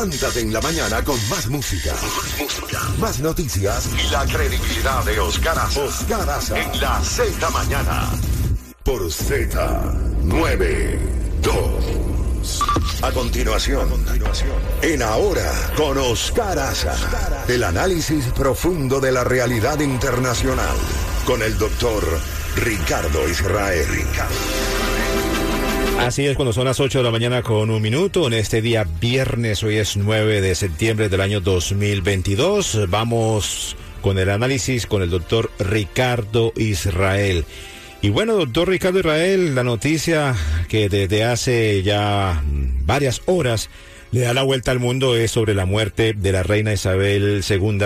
Levántate en la mañana con más música, más noticias. Y la credibilidad de Oscar Aza. Oscar Aza. En la Z mañana. Por Z92. A continuación, en Ahora con Oscar Aza, el análisis profundo de la realidad internacional. Con el doctor Ricardo Israel. Así es, cuando son las 8 de la mañana con un minuto, en este día viernes, hoy es 9 de septiembre del año 2022, vamos con el análisis con el doctor Ricardo Israel. Y bueno, doctor Ricardo Israel, la noticia que desde hace ya varias horas le da la vuelta al mundo es sobre la muerte de la reina Isabel II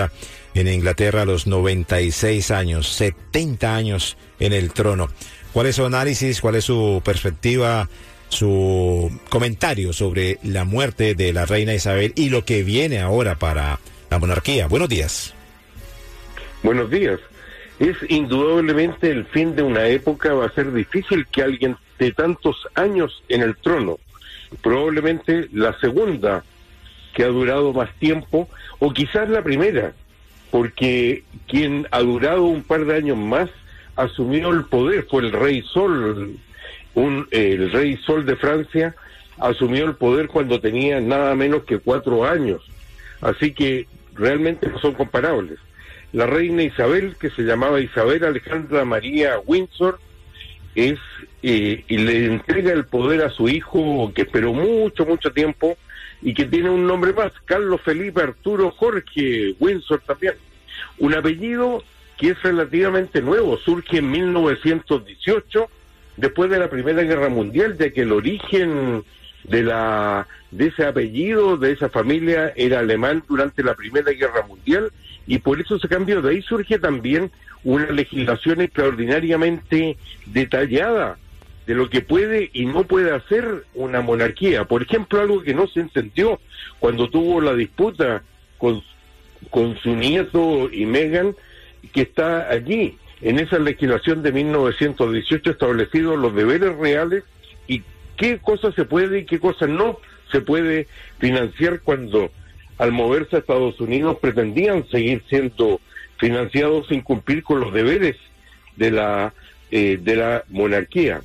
en Inglaterra a los 96 años, 70 años en el trono. ¿Cuál es su análisis? ¿Cuál es su perspectiva? Su comentario sobre la muerte de la reina Isabel y lo que viene ahora para la monarquía. Buenos días. Buenos días. Es indudablemente el fin de una época. Va a ser difícil que alguien de tantos años en el trono, probablemente la segunda que ha durado más tiempo, o quizás la primera, porque quien ha durado un par de años más asumió el poder, fue el rey Sol, un, el rey Sol de Francia, asumió el poder cuando tenía nada menos que cuatro años. Así que realmente no son comparables. La reina Isabel, que se llamaba Isabel Alejandra María Windsor, es eh, y le entrega el poder a su hijo, que esperó mucho, mucho tiempo, y que tiene un nombre más, Carlos Felipe Arturo Jorge Windsor también. Un apellido que es relativamente nuevo, surge en 1918, después de la Primera Guerra Mundial, ya que el origen de la de ese apellido, de esa familia, era alemán durante la Primera Guerra Mundial, y por eso se cambió. De ahí surge también una legislación extraordinariamente detallada de lo que puede y no puede hacer una monarquía. Por ejemplo, algo que no se entendió cuando tuvo la disputa con, con su nieto y Megan, que está allí, en esa legislación de 1918 establecidos los deberes reales y qué cosas se puede y qué cosas no se puede financiar cuando al moverse a Estados Unidos pretendían seguir siendo financiados sin cumplir con los deberes de la eh, de la monarquía.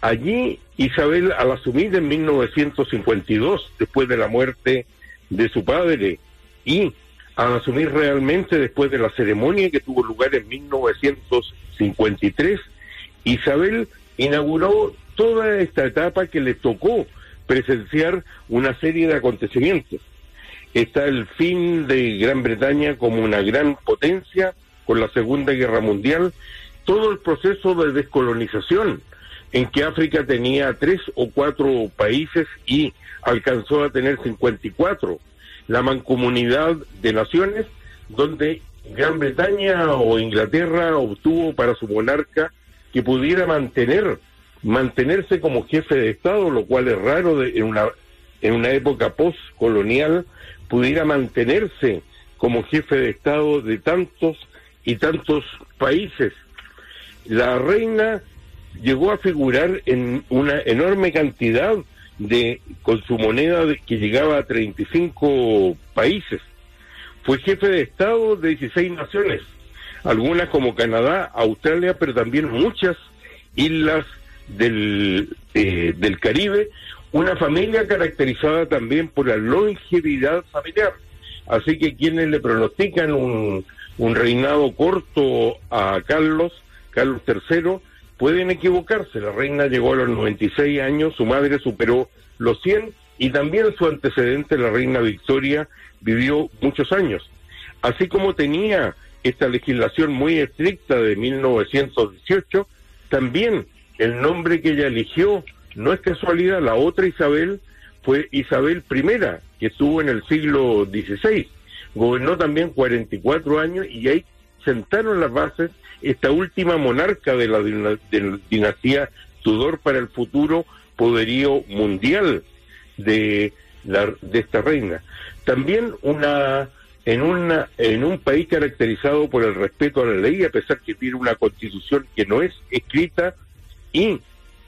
Allí Isabel al asumir en 1952 después de la muerte de su padre y al asumir realmente después de la ceremonia que tuvo lugar en 1953, Isabel inauguró toda esta etapa que le tocó presenciar una serie de acontecimientos. Está el fin de Gran Bretaña como una gran potencia con la Segunda Guerra Mundial, todo el proceso de descolonización en que África tenía tres o cuatro países y alcanzó a tener 54 la mancomunidad de naciones, donde Gran Bretaña o Inglaterra obtuvo para su monarca que pudiera mantener mantenerse como jefe de Estado, lo cual es raro de, en una en una época postcolonial pudiera mantenerse como jefe de Estado de tantos y tantos países. La reina llegó a figurar en una enorme cantidad de con su moneda que llegaba a 35 países. Fue jefe de Estado de 16 naciones, algunas como Canadá, Australia, pero también muchas islas del, eh, del Caribe, una familia caracterizada también por la longevidad familiar. Así que quienes le pronostican un, un reinado corto a Carlos, Carlos III, pueden equivocarse. La reina llegó a los 96 años, su madre superó los 100 y también su antecedente, la reina Victoria, vivió muchos años. Así como tenía esta legislación muy estricta de 1918, también el nombre que ella eligió no es casualidad, la otra Isabel fue Isabel I, que estuvo en el siglo XVI. Gobernó también 44 años y ahí sentaron las bases esta última monarca de la, de dinastía Tudor para el futuro poderío mundial de, la, de esta reina. También una en, una, en un país caracterizado por el respeto a la ley, a pesar que tiene una constitución que no es escrita, y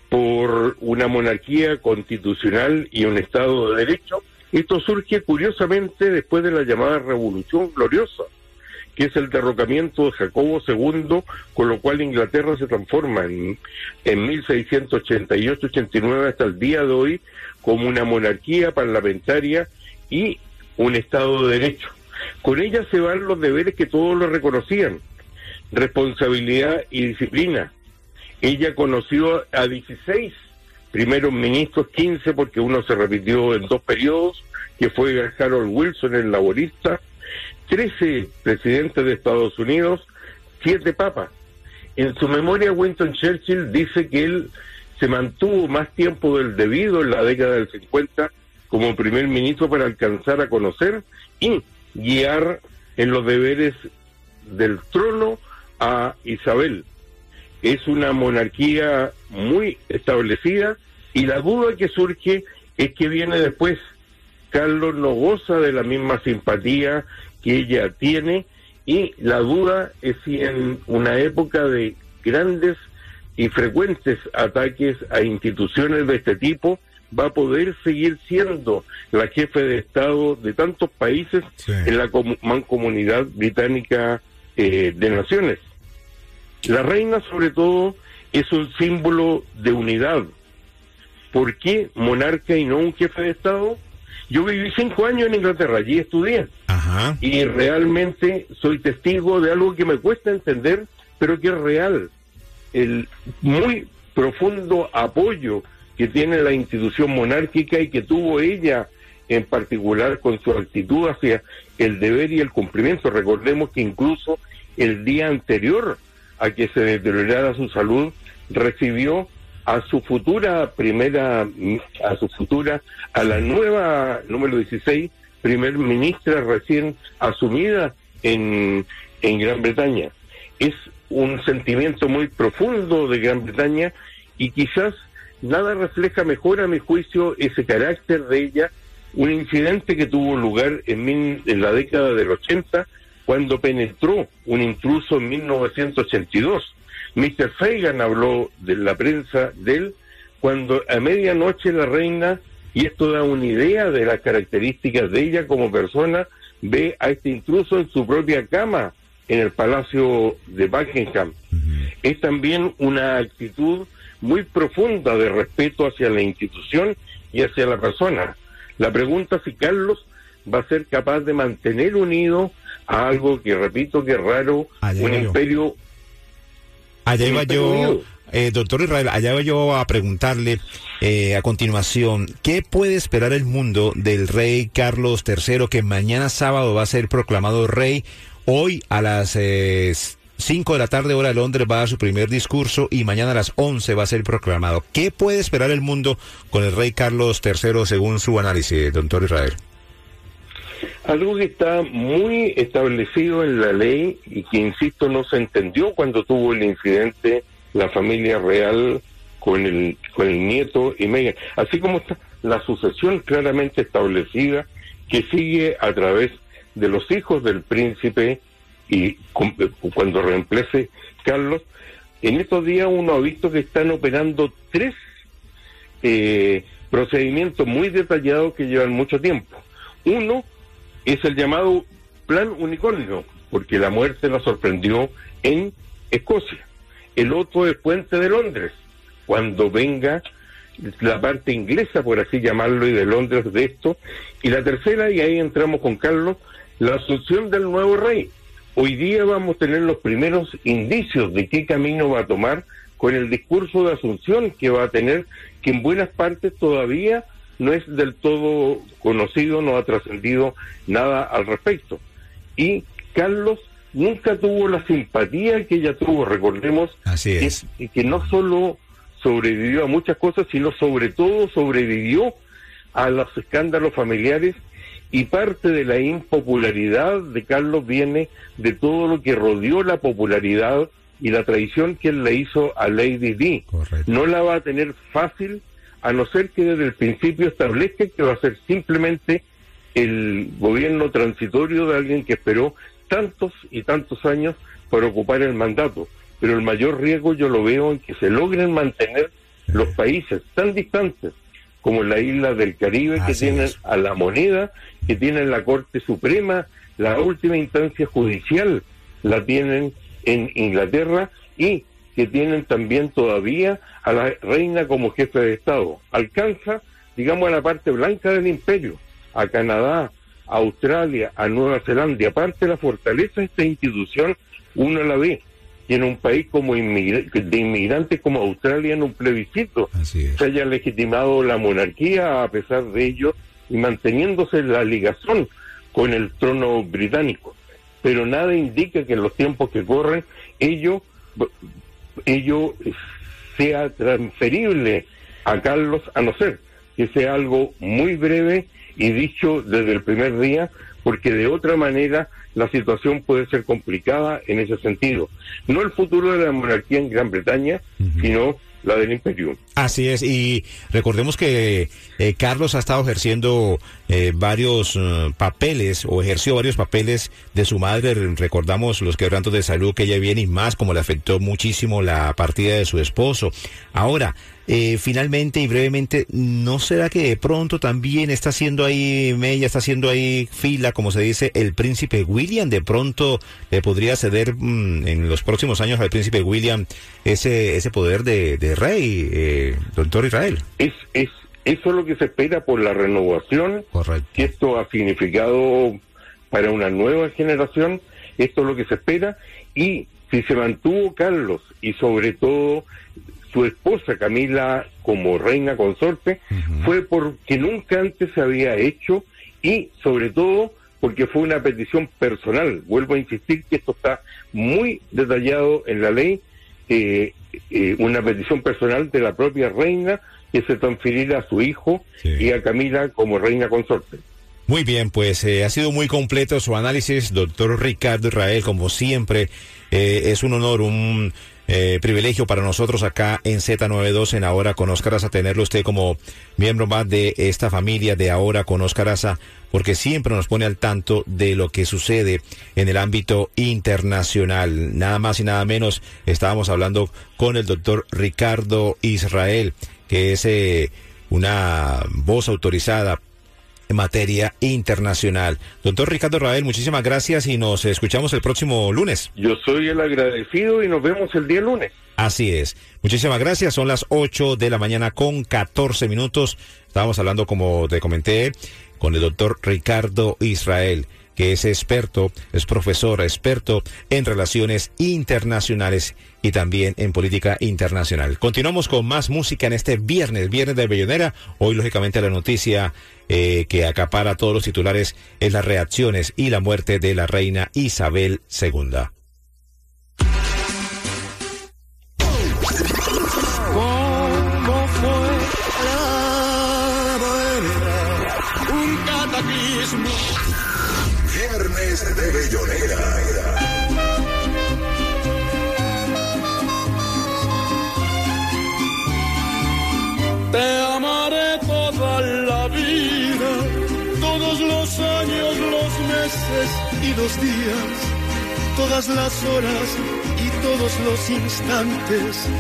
por una monarquía constitucional y un Estado de Derecho, esto surge curiosamente después de la llamada Revolución Gloriosa, que es el derrocamiento de Jacobo II, con lo cual Inglaterra se transforma en, en 1688-89 hasta el día de hoy como una monarquía parlamentaria y un Estado de Derecho. Con ella se van los deberes que todos lo reconocían, responsabilidad y disciplina. Ella conoció a 16 primeros ministros, 15 porque uno se repitió en dos periodos, que fue Harold Wilson, el laborista, 13 presidentes de Estados Unidos, 7 papas. En su memoria, Winston Churchill dice que él se mantuvo más tiempo del debido en la década del 50 como primer ministro para alcanzar a conocer y guiar en los deberes del trono a Isabel. Es una monarquía muy establecida y la duda que surge es que viene después. Carlos no goza de la misma simpatía que ella tiene y la duda es si en una época de grandes y frecuentes ataques a instituciones de este tipo va a poder seguir siendo la jefe de Estado de tantos países en la mancomunidad británica eh, de naciones. La reina sobre todo es un símbolo de unidad. ¿Por qué monarca y no un jefe de Estado? Yo viví cinco años en Inglaterra, allí estudié. Y realmente soy testigo de algo que me cuesta entender, pero que es real. El muy profundo apoyo que tiene la institución monárquica y que tuvo ella en particular con su actitud hacia el deber y el cumplimiento. Recordemos que incluso el día anterior a que se deteriorara su salud, recibió a su futura primera, a su futura, a la nueva número 16, primer ministra recién asumida en, en Gran Bretaña. Es un sentimiento muy profundo de Gran Bretaña y quizás nada refleja mejor a mi juicio ese carácter de ella, un incidente que tuvo lugar en, en la década del 80 cuando penetró un intruso en 1982 Mr. Fagan habló de la prensa de él cuando a medianoche la reina, y esto da una idea de las características de ella como persona, ve a este intruso en su propia cama en el Palacio de Buckingham. Es también una actitud muy profunda de respeto hacia la institución y hacia la persona. La pregunta es si Carlos va a ser capaz de mantener unido a algo que repito que es raro, un imperio Allá iba yo, eh, doctor Israel, allá iba yo a preguntarle eh, a continuación, ¿qué puede esperar el mundo del rey Carlos III que mañana sábado va a ser proclamado rey? Hoy a las... 5 eh, de la tarde hora de Londres va a dar su primer discurso y mañana a las 11 va a ser proclamado. ¿Qué puede esperar el mundo con el rey Carlos III según su análisis, doctor Israel? Algo que está muy establecido en la ley y que, insisto, no se entendió cuando tuvo el incidente la familia real con el, con el nieto y Megan. Así como está la sucesión claramente establecida que sigue a través de los hijos del príncipe y cuando reemplace Carlos, en estos días uno ha visto que están operando tres eh, procedimientos muy detallados que llevan mucho tiempo. Uno, es el llamado Plan Unicornio, porque la muerte la sorprendió en Escocia. El otro es Puente de Londres, cuando venga la parte inglesa, por así llamarlo, y de Londres de esto. Y la tercera, y ahí entramos con Carlos, la asunción del nuevo rey. Hoy día vamos a tener los primeros indicios de qué camino va a tomar con el discurso de asunción que va a tener, que en buenas partes todavía no es del todo conocido, no ha trascendido nada al respecto. Y Carlos nunca tuvo la simpatía que ella tuvo, recordemos, Así es. que, que no solo sobrevivió a muchas cosas, sino sobre todo sobrevivió a los escándalos familiares y parte de la impopularidad de Carlos viene de todo lo que rodeó la popularidad y la traición que él le hizo a Lady Di. No la va a tener fácil a no ser que desde el principio establezca que va a ser simplemente el gobierno transitorio de alguien que esperó tantos y tantos años para ocupar el mandato. Pero el mayor riesgo yo lo veo en que se logren mantener los países tan distantes como la isla del Caribe que tienen a la moneda, que tienen la Corte Suprema, la última instancia judicial la tienen en Inglaterra y que tienen también todavía a la reina como jefe de Estado. Alcanza, digamos, a la parte blanca del imperio, a Canadá, a Australia, a Nueva Zelanda, aparte la fortaleza de esta institución, uno la ve. Y en un país como de inmigrantes como Australia, en un plebiscito, se haya legitimado la monarquía a pesar de ello y manteniéndose la ligación con el trono británico. Pero nada indica que en los tiempos que corren ello, ello sea transferible a Carlos, a no ser que sea algo muy breve y dicho desde el primer día, porque de otra manera la situación puede ser complicada en ese sentido. No el futuro de la monarquía en Gran Bretaña, sino la del imperio. Así es, y recordemos que eh, Carlos ha estado ejerciendo eh, varios eh, papeles o ejerció varios papeles de su madre, recordamos los quebrantos de salud que ella viene y más, como le afectó muchísimo la partida de su esposo. Ahora, eh, finalmente y brevemente, ¿no será que de pronto también está haciendo ahí Mella, está haciendo ahí fila, como se dice, el príncipe William? De pronto le podría ceder mm, en los próximos años al príncipe William ese, ese poder de, rey, eh, doctor Israel. Es, es, eso es lo que se espera por la renovación que esto ha significado para una nueva generación. Esto es lo que se espera y si se mantuvo Carlos y sobre todo su esposa Camila como reina consorte fue porque nunca antes se había hecho y sobre todo porque fue una petición personal. Vuelvo a insistir que esto está muy detallado en la ley, eh, eh, una petición personal de la propia reina que se transfiriera a su hijo y a Camila como reina consorte. Muy bien, pues eh, ha sido muy completo su análisis, doctor Ricardo Israel, como siempre. es un honor, un eh, privilegio para nosotros acá en Z92 en Ahora con Oscar tenerlo usted como miembro más de esta familia de Ahora con Oscar porque siempre nos pone al tanto de lo que sucede en el ámbito internacional. Nada más y nada menos estábamos hablando con el doctor Ricardo Israel, que es eh, una voz autorizada en materia internacional. Doctor Ricardo Rael, muchísimas gracias y nos escuchamos el próximo lunes. Yo soy el agradecido y nos vemos el día lunes. Así es. Muchísimas gracias. Son las 8 de la mañana con 14 minutos. Estábamos hablando, como te comenté, con el doctor Ricardo Israel que es experto, es profesor, experto en relaciones internacionales y también en política internacional. Continuamos con más música en este viernes, viernes de Bellonera. Hoy, lógicamente, la noticia eh, que acapara todos los titulares es las reacciones y la muerte de la reina Isabel II. Un cataclismo de Bellonera. Te amaré toda la vida, todos los años, los meses y los días, todas las horas y todos los instantes